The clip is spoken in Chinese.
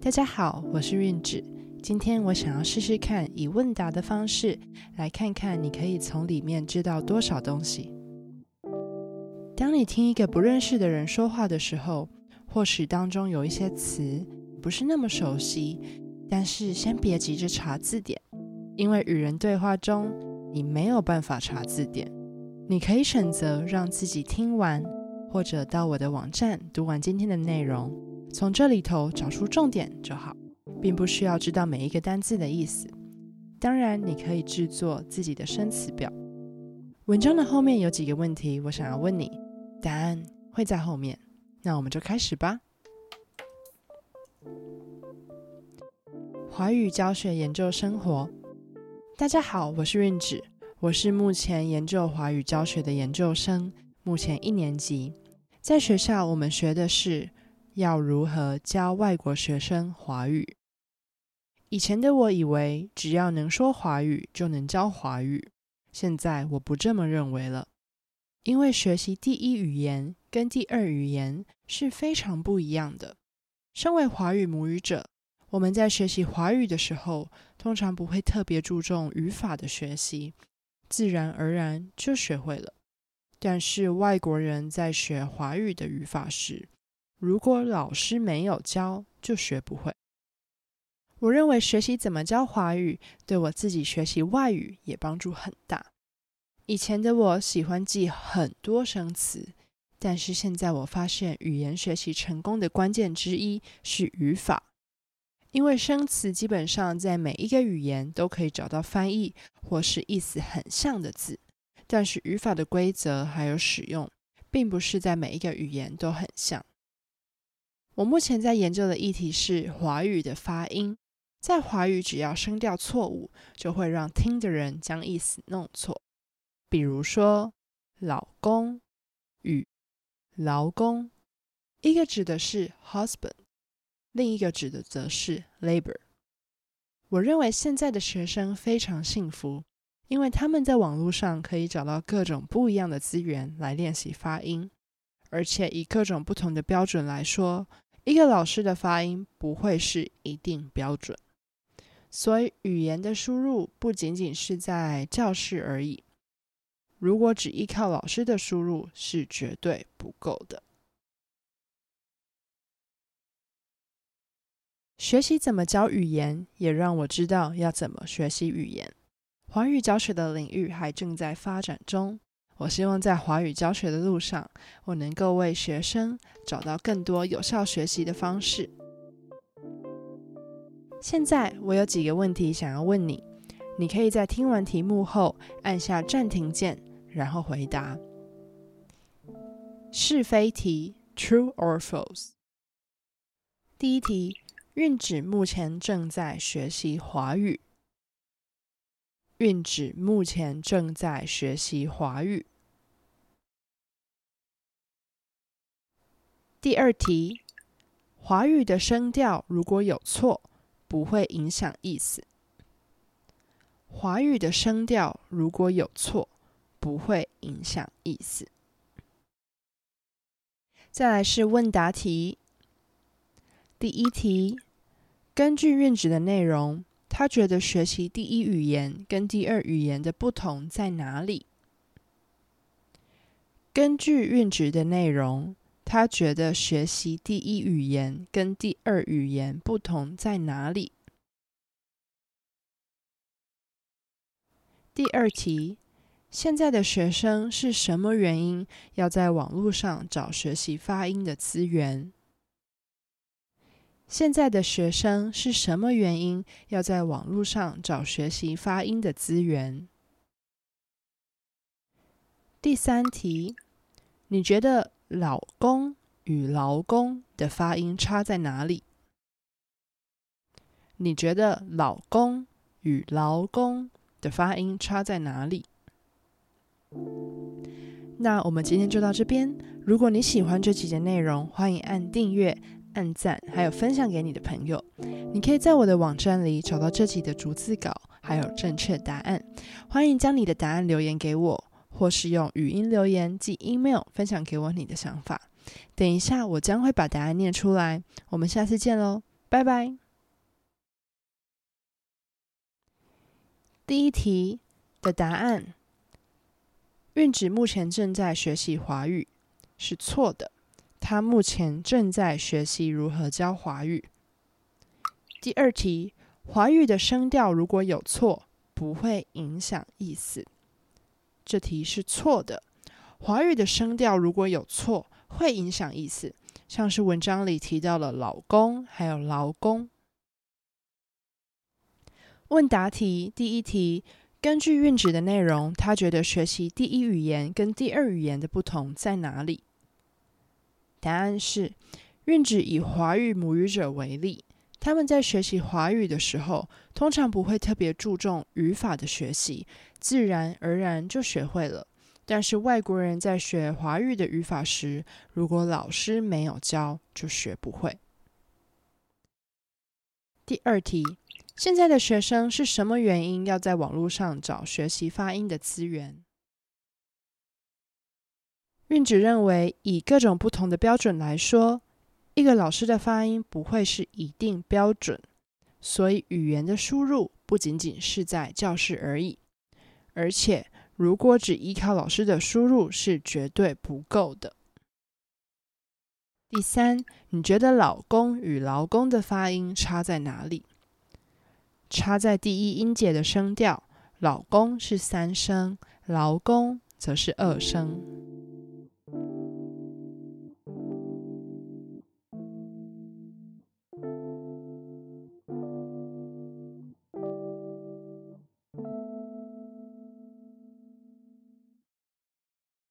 大家好，我是韵芷。今天我想要试试看以问答的方式，来看看你可以从里面知道多少东西。当你听一个不认识的人说话的时候，或许当中有一些词不是那么熟悉，但是先别急着查字典，因为与人对话中你没有办法查字典。你可以选择让自己听完，或者到我的网站读完今天的内容，从这里头找出重点就好，并不需要知道每一个单字的意思。当然，你可以制作自己的生词表。文章的后面有几个问题，我想要问你，答案会在后面。那我们就开始吧。华语教学研究生活，大家好，我是韵芷，我是目前研究华语教学的研究生，目前一年级。在学校，我们学的是要如何教外国学生华语。以前的我以为，只要能说华语就能教华语，现在我不这么认为了，因为学习第一语言跟第二语言是非常不一样的。身为华语母语者，我们在学习华语的时候，通常不会特别注重语法的学习，自然而然就学会了。但是外国人在学华语的语法时，如果老师没有教，就学不会。我认为学习怎么教华语，对我自己学习外语也帮助很大。以前的我喜欢记很多生词。但是现在我发现，语言学习成功的关键之一是语法，因为生词基本上在每一个语言都可以找到翻译或是意思很像的字，但是语法的规则还有使用，并不是在每一个语言都很像。我目前在研究的议题是华语的发音，在华语只要声调错误，就会让听的人将意思弄错，比如说老公与劳工，一个指的是 husband，另一个指的则是 labor。我认为现在的学生非常幸福，因为他们在网络上可以找到各种不一样的资源来练习发音，而且以各种不同的标准来说，一个老师的发音不会是一定标准。所以语言的输入不仅仅是在教室而已。如果只依靠老师的输入是绝对不够的。学习怎么教语言，也让我知道要怎么学习语言。华语教学的领域还正在发展中。我希望在华语教学的路上，我能够为学生找到更多有效学习的方式。现在我有几个问题想要问你，你可以在听完题目后按下暂停键。然后回答是非题，True or false？第一题，韵芷目前正在学习华语。韵指目前正在学习华语。第二题，华语的声调如果有错，不会影响意思。华语的声调如果有错。不会影响意思。再来是问答题。第一题，根据韵指的内容，他觉得学习第一语言跟第二语言的不同在哪里？根据韵值的内容，他觉得学习第一语言跟第二语言不同在哪里？第二题。现在的学生是什么原因要在网络上找学习发音的资源？现在的学生是什么原因要在网络上找学习发音的资源？第三题，你觉得“老公”与“劳工”的发音差在哪里？你觉得“老公”与“劳工”的发音差在哪里？那我们今天就到这边。如果你喜欢这集的内容，欢迎按订阅、按赞，还有分享给你的朋友。你可以在我的网站里找到这集的逐字稿，还有正确答案。欢迎将你的答案留言给我，或是用语音留言及 email 分享给我你的想法。等一下，我将会把答案念出来。我们下次见喽，拜拜。第一题的答案，韵指目前正在学习华语，是错的。他目前正在学习如何教华语。第二题，华语的声调如果有错，不会影响意思。这题是错的。华语的声调如果有错，会影响意思。像是文章里提到了老公，还有劳工。问答题第一题，根据韵旨的内容，他觉得学习第一语言跟第二语言的不同在哪里？答案是，韵芷以华语母语者为例，他们在学习华语的时候，通常不会特别注重语法的学习，自然而然就学会了。但是外国人在学华语的语法时，如果老师没有教，就学不会。第二题，现在的学生是什么原因要在网络上找学习发音的资源？韵芷认为，以各种不同的标准来说，一个老师的发音不会是一定标准，所以语言的输入不仅仅是在教室而已，而且。如果只依靠老师的输入是绝对不够的。第三，你觉得“老公”与“劳工”的发音差在哪里？差在第一音节的声调，“老公”是三声，“劳工”则是二声。